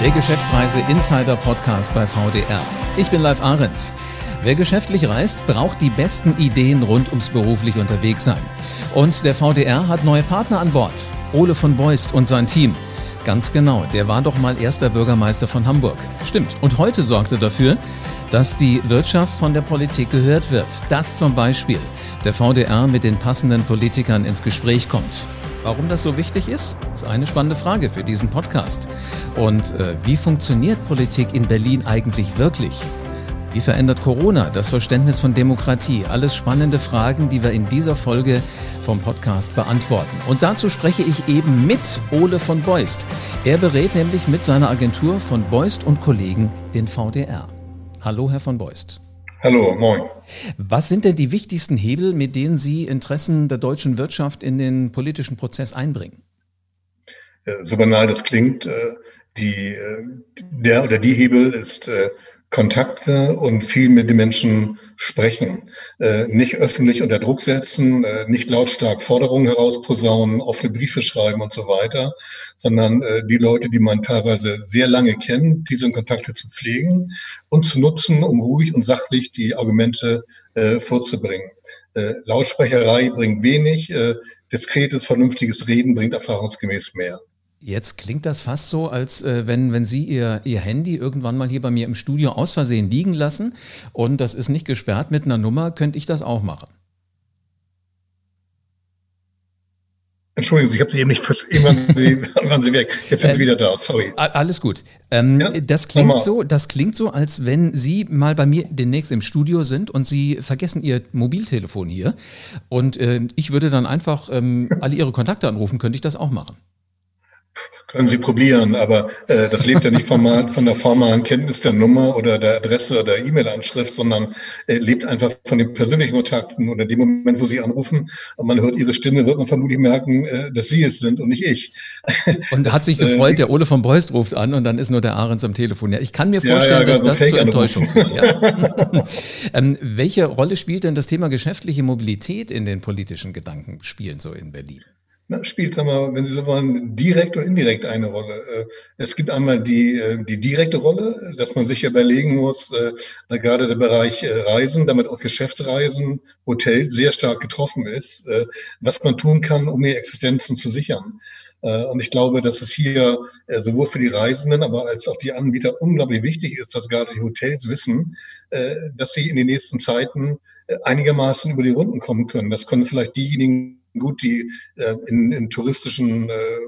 Der Geschäftsreise Insider Podcast bei VDR. Ich bin Live Ahrens. Wer geschäftlich reist, braucht die besten Ideen rund ums beruflich unterwegs sein. Und der VDR hat neue Partner an Bord. Ole von Beust und sein Team. Ganz genau, der war doch mal erster Bürgermeister von Hamburg. Stimmt. Und heute sorgt er dafür, dass die Wirtschaft von der Politik gehört wird. Dass zum Beispiel der VDR mit den passenden Politikern ins Gespräch kommt. Warum das so wichtig ist, ist eine spannende Frage für diesen Podcast. Und äh, wie funktioniert Politik in Berlin eigentlich wirklich? Wie verändert Corona das Verständnis von Demokratie? Alles spannende Fragen, die wir in dieser Folge vom Podcast beantworten. Und dazu spreche ich eben mit Ole von Beust. Er berät nämlich mit seiner Agentur von Beust und Kollegen den VDR. Hallo, Herr von Beust. Hallo, moin. Was sind denn die wichtigsten Hebel, mit denen Sie Interessen der deutschen Wirtschaft in den politischen Prozess einbringen? So banal das klingt, äh, die, äh, der oder die Hebel ist äh, Kontakte und viel mit den Menschen sprechen. Äh, nicht öffentlich unter Druck setzen, äh, nicht lautstark Forderungen herausposaunen, offene Briefe schreiben und so weiter, sondern äh, die Leute, die man teilweise sehr lange kennt, diese Kontakte zu pflegen und zu nutzen, um ruhig und sachlich die Argumente vorzubringen. Lautsprecherei bringt wenig, diskretes, vernünftiges Reden bringt erfahrungsgemäß mehr. Jetzt klingt das fast so, als äh, wenn, wenn Sie Ihr, Ihr Handy irgendwann mal hier bei mir im Studio aus Versehen liegen lassen und das ist nicht gesperrt mit einer Nummer, könnte ich das auch machen. Entschuldigen Sie, ich habe Sie eben nicht verstanden. Waren Sie, weg. Jetzt sind Sie äh, wieder da. Sorry. Alles gut. Ähm, ja? Das klingt so, das klingt so, als wenn Sie mal bei mir demnächst im Studio sind und Sie vergessen Ihr Mobiltelefon hier. Und äh, ich würde dann einfach ähm, alle Ihre Kontakte anrufen. Könnte ich das auch machen? Können Sie probieren, aber äh, das lebt ja nicht von, von der formalen Kenntnis der Nummer oder der Adresse oder E-Mail-Anschrift, sondern äh, lebt einfach von den persönlichen Kontakten. Und in dem Moment, wo Sie anrufen und man hört Ihre Stimme, wird man vermutlich merken, äh, dass Sie es sind und nicht ich. Und das, hat sich gefreut, äh, der Ole von Beust ruft an und dann ist nur der Ahrens am Telefon. Ja, ich kann mir vorstellen, ja, ja, dass das zur Enttäuschung führt. Ja. ähm, welche Rolle spielt denn das Thema geschäftliche Mobilität in den politischen Gedankenspielen so in Berlin? Na, spielt, sagen wir, wenn Sie so wollen, direkt und indirekt eine Rolle. Äh, es gibt einmal die, äh, die direkte Rolle, dass man sich überlegen muss, äh, gerade der Bereich Reisen, damit auch Geschäftsreisen, Hotel sehr stark getroffen ist, was man tun kann, um die Existenzen zu sichern. Und ich glaube, dass es hier sowohl für die Reisenden, aber als auch die Anbieter unglaublich wichtig ist, dass gerade die Hotels wissen, dass sie in den nächsten Zeiten einigermaßen über die Runden kommen können. Das können vielleicht diejenigen gut, die äh, in, in touristischen äh,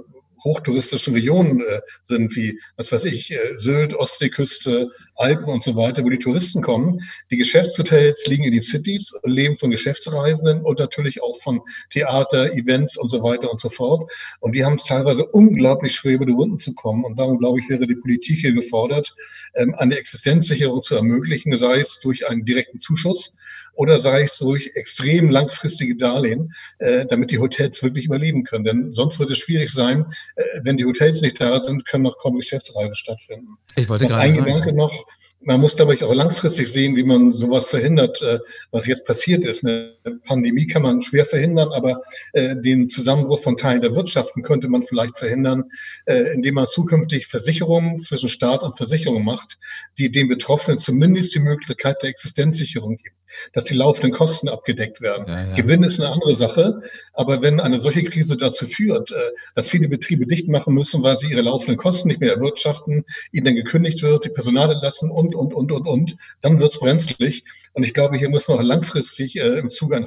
hochtouristischen Regionen äh, sind, wie, was weiß ich, äh, Sylt, Ostseeküste, Alpen und so weiter, wo die Touristen kommen. Die Geschäftshotels liegen in den Cities und leben von Geschäftsreisenden und natürlich auch von Theater, Events und so weiter und so fort. Und die haben es teilweise unglaublich schwer, über die Runden zu kommen. Und darum, glaube ich, wäre die Politik hier gefordert, ähm, eine Existenzsicherung zu ermöglichen, sei es durch einen direkten Zuschuss oder sei es durch extrem langfristige Darlehen, äh, damit die Hotels wirklich überleben können. Denn sonst wird es schwierig sein, äh, wenn die Hotels nicht da sind, können noch kaum Geschäftsreisen stattfinden. Ich wollte noch gerade ein sagen. Gedanke noch, man muss dabei auch langfristig sehen, wie man sowas verhindert, äh, was jetzt passiert ist. Eine Pandemie kann man schwer verhindern, aber äh, den Zusammenbruch von Teilen der Wirtschaften könnte man vielleicht verhindern, äh, indem man zukünftig Versicherungen zwischen Staat und Versicherung macht, die den Betroffenen zumindest die Möglichkeit der Existenzsicherung gibt dass die laufenden Kosten abgedeckt werden. Ja, ja. Gewinn ist eine andere Sache, aber wenn eine solche Krise dazu führt, dass viele Betriebe dicht machen müssen, weil sie ihre laufenden Kosten nicht mehr erwirtschaften, ihnen dann gekündigt wird, sie Personal entlassen und und, und, und, und, dann wird es brenzlig. Und ich glaube, hier muss man auch langfristig äh, im Zuge einer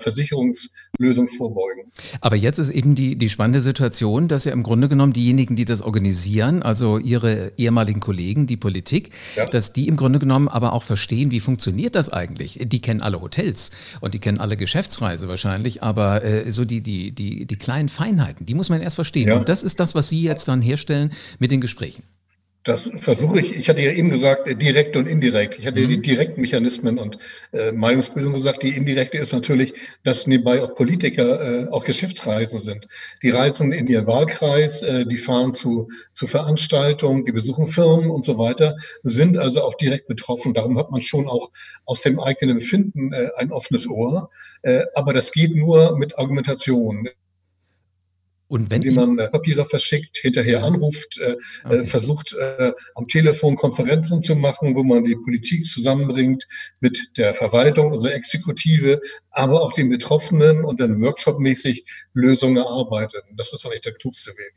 Versicherungslösung vorbeugen. Aber jetzt ist eben die, die spannende Situation, dass ja im Grunde genommen diejenigen, die das organisieren, also ihre ehemaligen Kollegen, die Politik, ja. dass die im Grunde genommen aber auch verstehen, wie funktioniert das eigentlich. Die kennen alle Hotels und die kennen alle Geschäftsreise wahrscheinlich, aber äh, so die, die, die, die kleinen Feinheiten, die muss man erst verstehen. Ja. Und das ist das, was Sie jetzt dann herstellen mit den Gesprächen. Das versuche ich. Ich hatte ja eben gesagt, äh, direkt und indirekt. Ich hatte mhm. die direkten Mechanismen und äh, Meinungsbildung gesagt. Die indirekte ist natürlich, dass nebenbei auch Politiker äh, auch Geschäftsreisen sind. Die reisen in ihren Wahlkreis, äh, die fahren zu, zu Veranstaltungen, die besuchen Firmen und so weiter, sind also auch direkt betroffen. Darum hat man schon auch aus dem eigenen Empfinden äh, ein offenes Ohr. Äh, aber das geht nur mit Argumentation. Und wenn man äh, Papiere verschickt, hinterher ja. anruft, äh, äh okay. versucht äh, am Telefon Konferenzen zu machen, wo man die Politik zusammenbringt mit der Verwaltung, also Exekutive, aber auch den Betroffenen und dann workshopmäßig Lösungen erarbeitet. Das ist eigentlich der klugste Weg.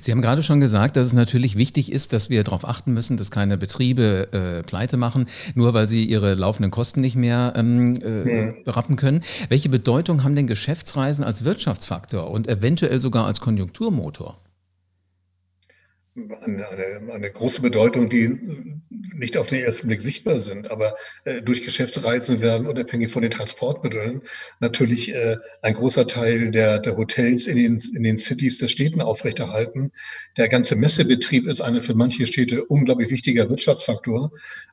Sie haben gerade schon gesagt, dass es natürlich wichtig ist, dass wir darauf achten müssen, dass keine Betriebe äh, pleite machen, nur weil sie ihre laufenden Kosten nicht mehr ähm, äh, hm. berappen können. Welche Bedeutung haben denn Geschäftsreisen als Wirtschaftsfaktor und eventuell sogar als Konjunkturmotor? eine, eine, eine große Bedeutung, die nicht auf den ersten Blick sichtbar sind, aber äh, durch Geschäftsreisen werden unabhängig von den Transportmitteln natürlich äh, ein großer Teil der, der Hotels in den, in den Cities der Städten aufrechterhalten. Der ganze Messebetrieb ist eine für manche Städte unglaublich wichtiger Wirtschaftsfaktor.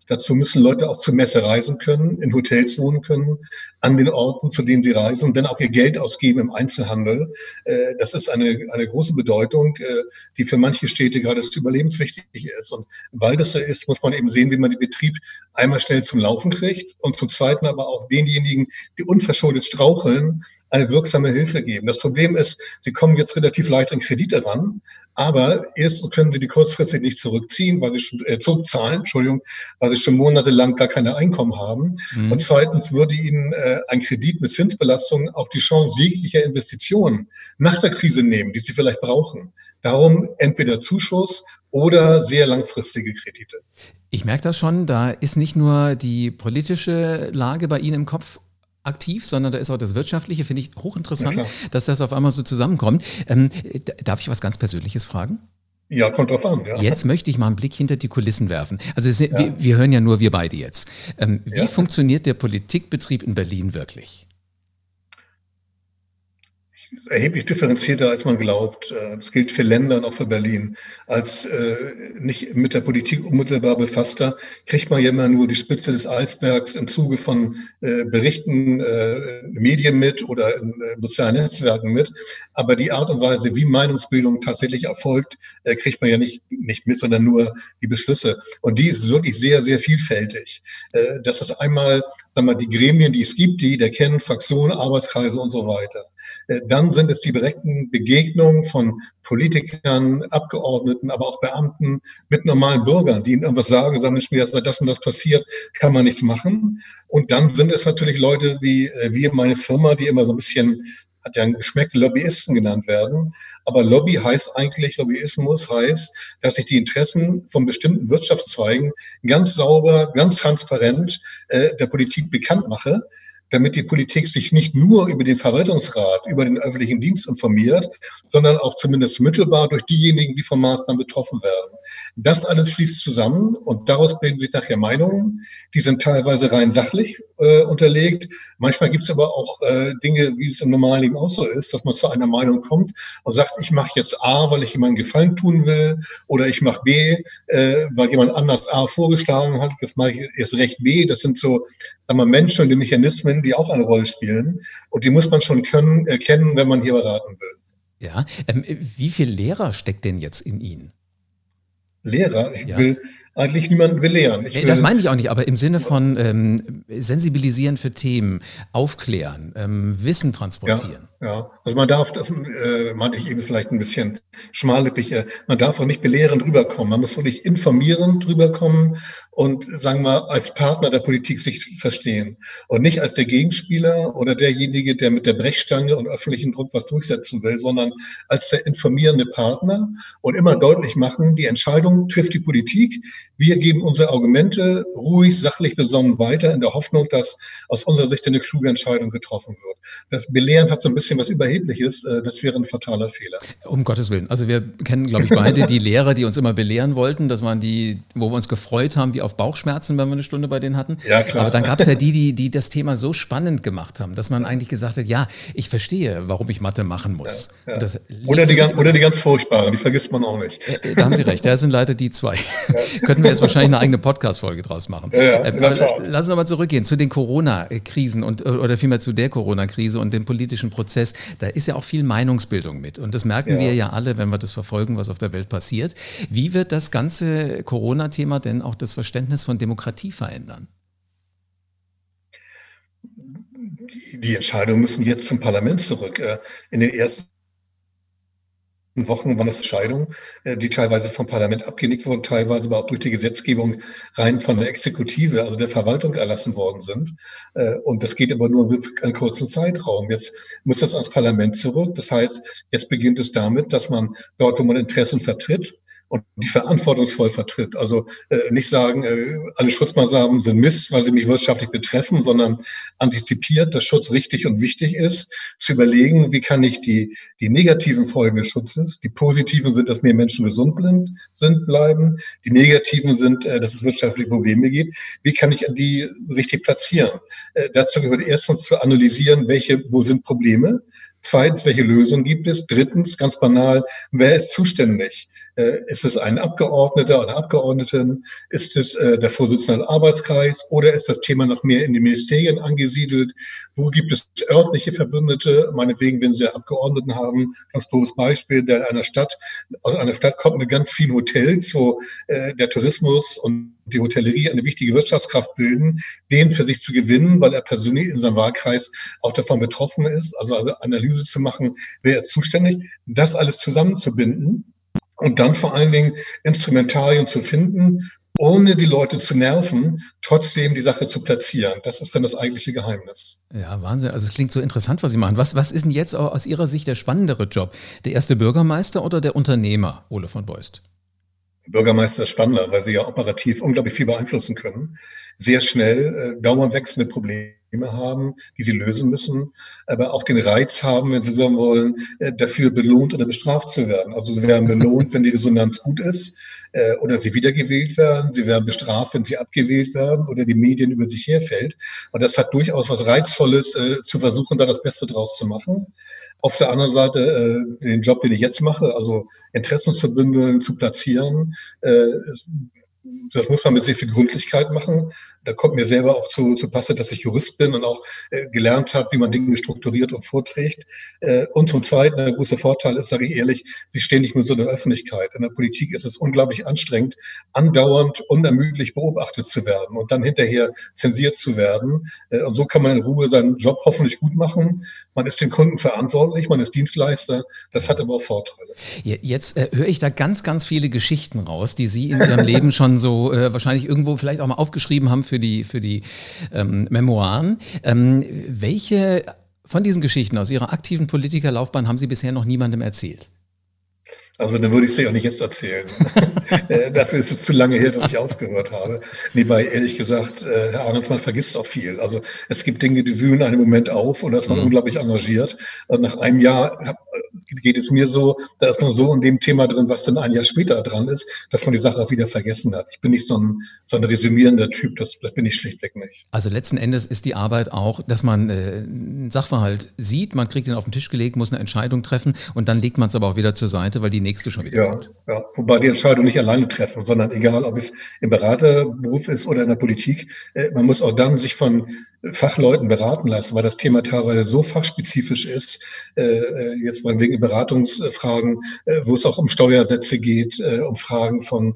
Dazu müssen Leute auch zur Messe reisen können, in Hotels wohnen können, an den Orten, zu denen sie reisen, dann auch ihr Geld ausgeben im Einzelhandel. Äh, das ist eine, eine große Bedeutung, äh, die für manche Städte gerade überlebenswichtig ist. Und weil das so ist, muss man eben sehen, wie man den Betrieb einmal schnell zum Laufen kriegt und zum Zweiten aber auch denjenigen, die unverschuldet straucheln, eine wirksame Hilfe geben. Das Problem ist, sie kommen jetzt relativ leicht an Kredite ran, aber erstens können sie die kurzfristig nicht zurückziehen, weil sie schon äh, zurückzahlen, Entschuldigung, weil sie schon monatelang gar keine Einkommen haben. Mhm. Und zweitens würde ihnen äh, ein Kredit mit Zinsbelastungen auch die Chance jeglicher Investitionen nach der Krise nehmen, die sie vielleicht brauchen. Darum entweder Zuschuss oder sehr langfristige Kredite. Ich merke das schon, da ist nicht nur die politische Lage bei Ihnen im Kopf aktiv, sondern da ist auch das Wirtschaftliche, finde ich hochinteressant, ja, dass das auf einmal so zusammenkommt. Ähm, darf ich was ganz Persönliches fragen? Ja, kommt drauf an. Ja. Jetzt möchte ich mal einen Blick hinter die Kulissen werfen. Also es, ja. wir, wir, hören ja nur wir beide jetzt. Ähm, wie funktioniert der Politikbetrieb in Berlin wirklich? Erheblich differenzierter, als man glaubt. Äh, das gilt für Länder und auch für Berlin. Als äh, nicht mit der Politik unmittelbar befasster kriegt man ja immer nur die Spitze des Eisbergs im Zuge von äh, Berichten, äh, Medien mit oder in äh, sozialen Netzwerken mit. Aber die Art und Weise, wie Meinungsbildung tatsächlich erfolgt, äh, kriegt man ja nicht, nicht mit, sondern nur die Beschlüsse. Und die ist wirklich sehr, sehr vielfältig. Äh, das ist einmal, sagen wir, die Gremien, die es gibt, die der kennen, Fraktionen, Arbeitskreise und so weiter. Äh, dann sind es die direkten Begegnungen von Politikern, Abgeordneten, aber auch Beamten mit normalen Bürgern, die ihnen irgendwas sagen, sagen, mir ist das und das passiert, kann man nichts machen. Und dann sind es natürlich Leute wie äh, wir, meine Firma, die immer so ein bisschen hat ja ein Geschmäck Lobbyisten genannt werden. Aber Lobby heißt eigentlich, Lobbyismus heißt, dass ich die Interessen von bestimmten Wirtschaftszweigen ganz sauber, ganz transparent äh, der Politik bekannt mache damit die Politik sich nicht nur über den Verwaltungsrat, über den öffentlichen Dienst informiert, sondern auch zumindest mittelbar durch diejenigen, die von Maßnahmen betroffen werden. Das alles fließt zusammen und daraus bilden sich nachher Meinungen, die sind teilweise rein sachlich äh, unterlegt. Manchmal gibt es aber auch äh, Dinge, wie es im normalen Leben auch so ist, dass man zu einer Meinung kommt und sagt, ich mache jetzt A, weil ich jemandem Gefallen tun will, oder ich mache B, äh, weil jemand anders A vorgeschlagen hat, jetzt mache ich erst recht B. Das sind so sagen wir, Menschen und die Mechanismen, die auch eine Rolle spielen. Und die muss man schon können, erkennen, wenn man hier beraten will. Ja, ähm, wie viel Lehrer steckt denn jetzt in Ihnen? Lehrer? Ich ja. will eigentlich niemanden belehren. Ich das meine ich auch nicht, aber im Sinne von ähm, sensibilisieren für Themen, aufklären, ähm, Wissen transportieren. Ja, ja, also man darf, das äh, meinte ich eben vielleicht ein bisschen schmallippig, äh, man darf auch nicht belehrend rüberkommen. Man muss wirklich informierend rüberkommen und, sagen wir, als Partner der Politik sich verstehen. Und nicht als der Gegenspieler oder derjenige, der mit der Brechstange und öffentlichen Druck was durchsetzen will, sondern als der informierende Partner und immer deutlich machen, die Entscheidung trifft die Politik, wir geben unsere Argumente ruhig, sachlich besonnen weiter in der Hoffnung, dass aus unserer Sicht eine kluge Entscheidung getroffen wird. Das Belehren hat so ein bisschen was Überhebliches. Äh, das wäre ein fataler Fehler. Um Gottes Willen. Also wir kennen, glaube ich, beide die Lehrer, die uns immer belehren wollten. Das waren die, wo wir uns gefreut haben, wie auf Bauchschmerzen, wenn wir eine Stunde bei denen hatten. Ja, klar. Aber dann gab es ja die, die, die das Thema so spannend gemacht haben, dass man eigentlich gesagt hat, ja, ich verstehe, warum ich Mathe machen muss. Ja, ja. Oder, die ganz, oder die ganz furchtbaren, die vergisst man auch nicht. Äh, äh, da haben Sie recht, da sind leider die zwei. Ja. Könnten wir jetzt wahrscheinlich eine eigene Podcast-Folge draus machen. Ja, ja, äh, lassen wir mal zurückgehen zu den Corona-Krisen und oder vielmehr zu der Corona-Krise und dem politischen Prozess. Da ist ja auch viel Meinungsbildung mit. Und das merken ja. wir ja alle, wenn wir das verfolgen, was auf der Welt passiert. Wie wird das ganze Corona-Thema denn auch das Verständnis von Demokratie verändern? Die Entscheidungen müssen jetzt zum Parlament zurück. Äh, in den ersten Wochen waren das Entscheidungen, äh, die teilweise vom Parlament abgenickt wurden, teilweise aber auch durch die Gesetzgebung rein von der Exekutive, also der Verwaltung erlassen worden sind. Äh, und das geht aber nur einen kurzen Zeitraum. Jetzt muss das ans Parlament zurück. Das heißt, jetzt beginnt es damit, dass man dort, wo man Interessen vertritt, und die verantwortungsvoll vertritt. Also äh, nicht sagen, äh, alle Schutzmaßnahmen sind Mist, weil sie mich wirtschaftlich betreffen, sondern antizipiert, dass Schutz richtig und wichtig ist, zu überlegen, wie kann ich die, die negativen Folgen des Schutzes, die positiven sind, dass mehr Menschen gesund sind, bleiben, die negativen sind, äh, dass es wirtschaftliche Probleme gibt, wie kann ich die richtig platzieren? Äh, dazu gehört erstens zu analysieren, welche, wo sind Probleme, Zweitens, welche Lösung gibt es? Drittens, ganz banal, wer ist zuständig? Äh, ist es ein Abgeordneter oder Abgeordneten? Ist es äh, der Vorsitzende des Arbeitskreis? Oder ist das Thema noch mehr in den Ministerien angesiedelt? Wo gibt es örtliche Verbündete? Meinetwegen, wenn Sie Abgeordneten haben, ganz doofes Beispiel, der in einer Stadt, aus einer Stadt kommt mit ganz vielen Hotels, wo äh, der Tourismus und die Hotellerie eine wichtige Wirtschaftskraft bilden, den für sich zu gewinnen, weil er persönlich in seinem Wahlkreis auch davon betroffen ist. Also, also Analyse zu machen, wer ist zuständig, das alles zusammenzubinden und dann vor allen Dingen Instrumentarien zu finden, ohne die Leute zu nerven, trotzdem die Sache zu platzieren. Das ist dann das eigentliche Geheimnis. Ja, Wahnsinn. Also es klingt so interessant, was Sie machen. Was, was ist denn jetzt aus Ihrer Sicht der spannendere Job? Der erste Bürgermeister oder der Unternehmer, Ole von Beust? Bürgermeister ist spannender, weil sie ja operativ unglaublich viel beeinflussen können. Sehr schnell äh, dauernd wechselnde Probleme haben, die sie lösen müssen, aber auch den Reiz haben, wenn sie so wollen, äh, dafür belohnt oder bestraft zu werden. Also sie werden belohnt, wenn die Resonanz gut ist äh, oder sie wiedergewählt werden. Sie werden bestraft, wenn sie abgewählt werden oder die Medien über sich herfällt. Und das hat durchaus was Reizvolles, äh, zu versuchen, da das Beste draus zu machen. Auf der anderen Seite den Job, den ich jetzt mache, also Interessen zu bündeln, zu platzieren, das muss man mit sehr viel Gründlichkeit machen. Da kommt mir selber auch zu, zu Passe, dass ich Jurist bin und auch äh, gelernt habe, wie man Dinge strukturiert und vorträgt. Äh, und zum Zweiten, der große Vorteil ist, sage ich ehrlich, sie stehen nicht mehr so in der Öffentlichkeit. In der Politik ist es unglaublich anstrengend, andauernd unermüdlich beobachtet zu werden und dann hinterher zensiert zu werden. Äh, und so kann man in Ruhe seinen Job hoffentlich gut machen. Man ist den Kunden verantwortlich, man ist Dienstleister. Das hat aber auch Vorteile. Jetzt äh, höre ich da ganz, ganz viele Geschichten raus, die Sie in Ihrem Leben schon man so äh, wahrscheinlich irgendwo vielleicht auch mal aufgeschrieben haben für die, für die ähm, Memoiren. Ähm, welche von diesen Geschichten aus Ihrer aktiven Politikerlaufbahn haben Sie bisher noch niemandem erzählt? Also dann würde ich sie auch nicht jetzt erzählen. Äh, dafür ist es zu lange her, dass ich aufgehört habe. Nebenbei, ehrlich gesagt, äh, Herr Arnolds, man vergisst auch viel. Also es gibt Dinge, die wühlen einen Moment auf und da ist man mhm. unglaublich engagiert. Und nach einem Jahr geht es mir so, da ist man so in dem Thema drin, was dann ein Jahr später dran ist, dass man die Sache auch wieder vergessen hat. Ich bin nicht so ein, so ein resümierender Typ, das, das bin ich schlichtweg nicht. Also letzten Endes ist die Arbeit auch, dass man äh, einen Sachverhalt sieht, man kriegt ihn auf den Tisch gelegt, muss eine Entscheidung treffen und dann legt man es aber auch wieder zur Seite, weil die nächste schon wieder ja, kommt. Ja, wobei die Entscheidung nicht alleine treffen, sondern egal, ob es im Beraterberuf ist oder in der Politik, äh, man muss auch dann sich von Fachleuten beraten lassen, weil das Thema teilweise so fachspezifisch ist, äh, äh jetzt mal wegen Beratungsfragen, äh, wo es auch um Steuersätze geht, äh, um Fragen von,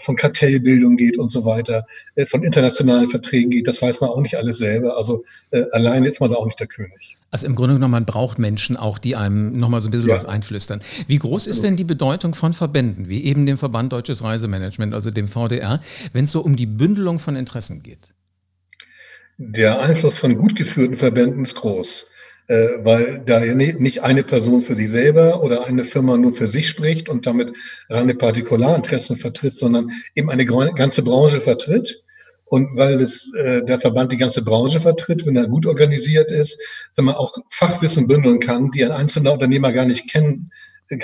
von Kartellbildung geht und so weiter, äh, von internationalen Verträgen geht, das weiß man auch nicht alles selber. Also äh, alleine ist man da auch nicht der König. Also im Grunde genommen, man braucht Menschen auch, die einem nochmal so ein bisschen ja. was einflüstern. Wie groß ist denn die Bedeutung von Verbänden, wie eben dem Verband Deutsches Reisemanagement, also dem VDR, wenn es so um die Bündelung von Interessen geht? Der Einfluss von gut geführten Verbänden ist groß, äh, weil da nicht eine Person für sich selber oder eine Firma nur für sich spricht und damit reine Partikularinteressen vertritt, sondern eben eine ganze Branche vertritt. Und weil es, äh, der Verband die ganze Branche vertritt, wenn er gut organisiert ist, sagen wir, auch Fachwissen bündeln kann, die ein einzelner Unternehmer gar nicht kennen,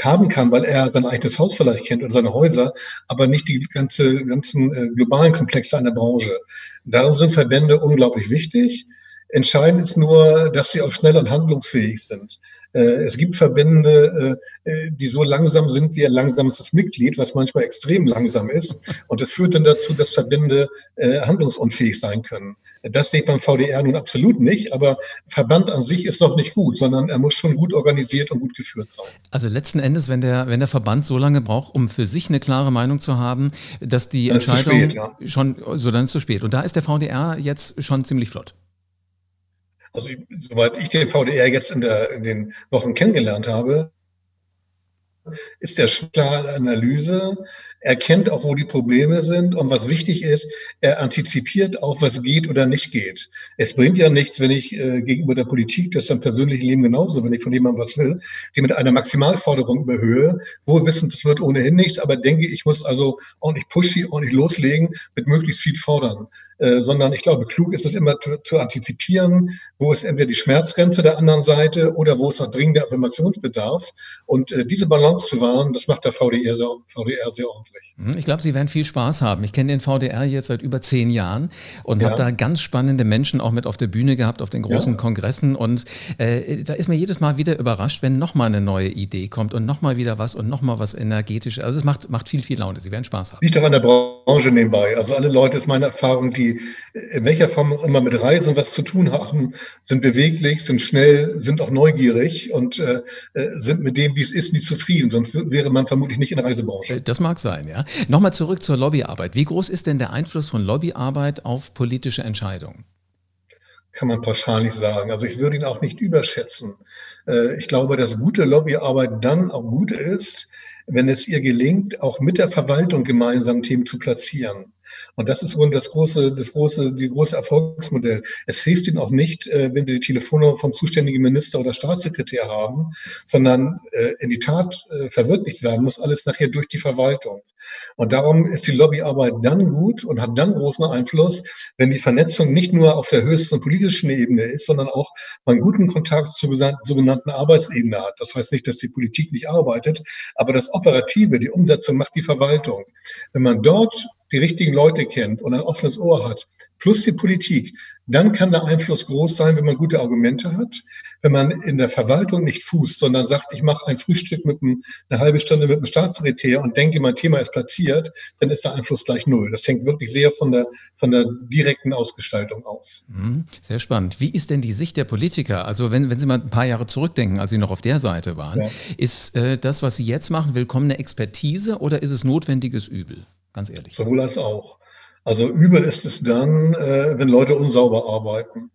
haben kann, weil er sein eigenes Haus vielleicht kennt und seine Häuser, aber nicht die ganze, ganzen äh, globalen Komplexe einer Branche. Darum sind Verbände unglaublich wichtig. Entscheidend ist nur, dass sie auch schnell und handlungsfähig sind. Äh, es gibt Verbände, äh, äh, die so langsam sind wie ein langsamstes Mitglied, was manchmal extrem langsam ist. Und das führt dann dazu, dass Verbände handlungsunfähig sein können. Das sehe ich beim VDR nun absolut nicht, aber Verband an sich ist noch nicht gut, sondern er muss schon gut organisiert und gut geführt sein. Also letzten Endes, wenn der, wenn der Verband so lange braucht, um für sich eine klare Meinung zu haben, dass die dann Entscheidung spät, ja. schon, so dann ist zu spät. Und da ist der VDR jetzt schon ziemlich flott. Also soweit ich den VDR jetzt in, der, in den Wochen kennengelernt habe, ist der schnelle Analyse, erkennt auch, wo die Probleme sind und was wichtig ist, er antizipiert auch, was geht oder nicht geht. Es bringt ja nichts, wenn ich äh, gegenüber der Politik, das ist im persönlichen Leben genauso, wenn ich von jemandem was will, die mit einer Maximalforderung überhöhe, wohl wissend, es wird ohnehin nichts, aber denke, ich muss also ordentlich pushy, ordentlich loslegen, mit möglichst viel fordern. Äh, sondern ich glaube, klug ist es immer zu, zu, antizipieren, wo ist entweder die Schmerzgrenze der anderen Seite oder wo ist noch dringender Affirmationsbedarf. Und äh, diese Balance zu wahren, das macht der VDR sehr, VDR sehr ordentlich. Hm, ich glaube, Sie werden viel Spaß haben. Ich kenne den VDR jetzt seit über zehn Jahren und ja. habe da ganz spannende Menschen auch mit auf der Bühne gehabt, auf den großen ja. Kongressen. Und äh, da ist mir jedes Mal wieder überrascht, wenn nochmal eine neue Idee kommt und nochmal wieder was und nochmal was energetisches. Also es macht, macht viel, viel Laune. Sie werden Spaß haben. Liegt doch an der Branche nebenbei. Also alle Leute, ist meine Erfahrung, die in welcher Form auch immer mit Reisen was zu tun haben, sind beweglich, sind schnell, sind auch neugierig und äh, äh sind mit dem, wie es ist, nie zufrieden. Sonst wäre man vermutlich nicht in der Reisebranche. Äh, das mag sein, ja. Nochmal zurück zur Lobbyarbeit. Wie groß ist denn der Einfluss von Lobbyarbeit auf politische Entscheidungen? Kann man pauschal nicht sagen. Also ich würde ihn auch nicht überschätzen. Äh, ich glaube, dass gute Lobbyarbeit dann auch gut ist, wenn es ihr gelingt, auch mit der Verwaltung gemeinsam Themen zu platzieren. Und das ist wohl das große, das große, die große Erfolgsmodell. Es hilft ihnen auch nicht, äh, wenn sie die Telefonnummer vom zuständigen Minister oder Staatssekretär haben, sondern äh, in die Tat äh, verwirklicht werden muss alles nachher durch die Verwaltung. Und darum ist die Lobbyarbeit dann gut und hat dann großen Einfluss, wenn die Vernetzung nicht nur auf der höchsten politischen Ebene ist, sondern auch man guten Kontakt zur sogenannten Arbeitsebene hat. Das heißt nicht, dass die Politik nicht arbeitet, aber das Operative, die Umsetzung macht die Verwaltung. Wenn man dort die richtigen Leute kennt und ein offenes Ohr hat, plus die Politik, dann kann der Einfluss groß sein, wenn man gute Argumente hat. Wenn man in der Verwaltung nicht fußt, sondern sagt, ich mache ein Frühstück mit einem, eine halbe Stunde mit einem Staatssekretär und denke, mein Thema ist platziert, dann ist der Einfluss gleich null. Das hängt wirklich sehr von der, von der direkten Ausgestaltung aus. Mhm. Sehr spannend. Wie ist denn die Sicht der Politiker? Also wenn, wenn Sie mal ein paar Jahre zurückdenken, als Sie noch auf der Seite waren, ja. ist äh, das, was Sie jetzt machen, willkommene Expertise oder ist es notwendiges Übel? Ganz ehrlich. Sowohl als auch. Also übel ist es dann, äh, wenn Leute unsauber arbeiten.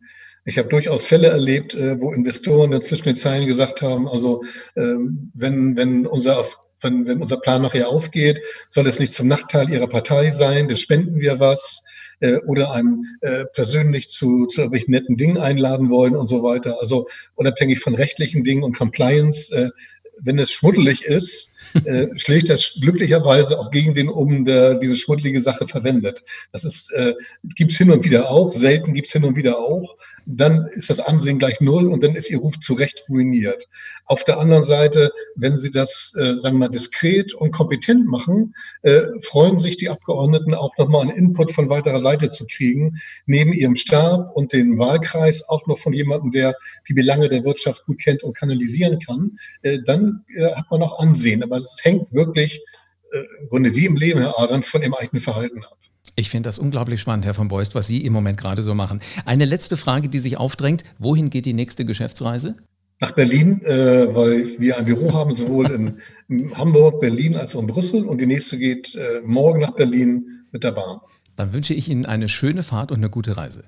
Ich habe durchaus Fälle erlebt, äh, wo Investoren dann zwischen den Zeilen gesagt haben, also ähm, wenn, wenn unser wenn, wenn unser Plan nachher aufgeht, soll es nicht zum Nachteil ihrer Partei sein, dann spenden wir was äh, oder einem äh, persönlich zu, zu irgendwelchen netten Dingen einladen wollen und so weiter. Also unabhängig von rechtlichen Dingen und Compliance, äh, wenn es schmuddelig ist, äh, schlägt das glücklicherweise auch gegen den um, der diese schmuddelige Sache verwendet. Das ist, äh, gibt's hin und wieder auch, selten gibt's hin und wieder auch. Dann ist das Ansehen gleich null und dann ist ihr Ruf zu Recht ruiniert. Auf der anderen Seite, wenn Sie das, äh, sagen wir mal, diskret und kompetent machen, äh, freuen sich die Abgeordneten auch nochmal einen Input von weiterer Seite zu kriegen, neben ihrem Stab und den Wahlkreis auch noch von jemandem, der die Belange der Wirtschaft gut kennt und kanalisieren kann. Äh, dann äh, hat man auch Ansehen. Aber es hängt wirklich äh, im Grunde wie im Leben, Herr Ahrens, von Ihrem eigenen Verhalten ab. Ich finde das unglaublich spannend, Herr von Beust, was Sie im Moment gerade so machen. Eine letzte Frage, die sich aufdrängt. Wohin geht die nächste Geschäftsreise? Nach Berlin, äh, weil wir ein Büro haben, sowohl in, in, Hamburg, Berlin als auch in Brüssel. Und die nächste geht äh, morgen nach Berlin mit der Bahn. Dann wünsche ich Ihnen eine schöne Fahrt und eine gute Reise.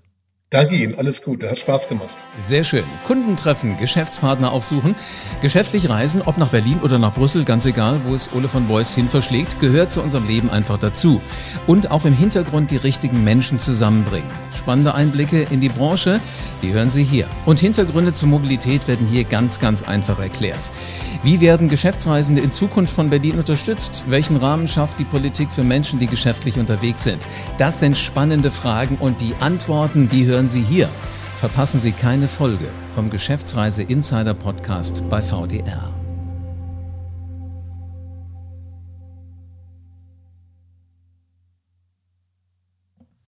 Danke Ihnen, alles Gute, hat Spaß gemacht. Sehr schön. Kunden treffen, Geschäftspartner aufsuchen, geschäftlich reisen, ob nach Berlin oder nach Brüssel, ganz egal, wo es Ole von Beuys hin verschlägt, gehört zu unserem Leben einfach dazu. Und auch im Hintergrund die richtigen Menschen zusammenbringen. Spannende Einblicke in die Branche, die hören Sie hier. Und Hintergründe zur Mobilität werden hier ganz, ganz einfach erklärt. Wie werden Geschäftsreisende in Zukunft von Berlin unterstützt? Welchen Rahmen schafft die Politik für Menschen, die geschäftlich unterwegs sind? Das sind spannende Fragen und die Antworten, die hören Sie hier. Verpassen Sie keine Folge vom Geschäftsreise Insider Podcast bei VDR.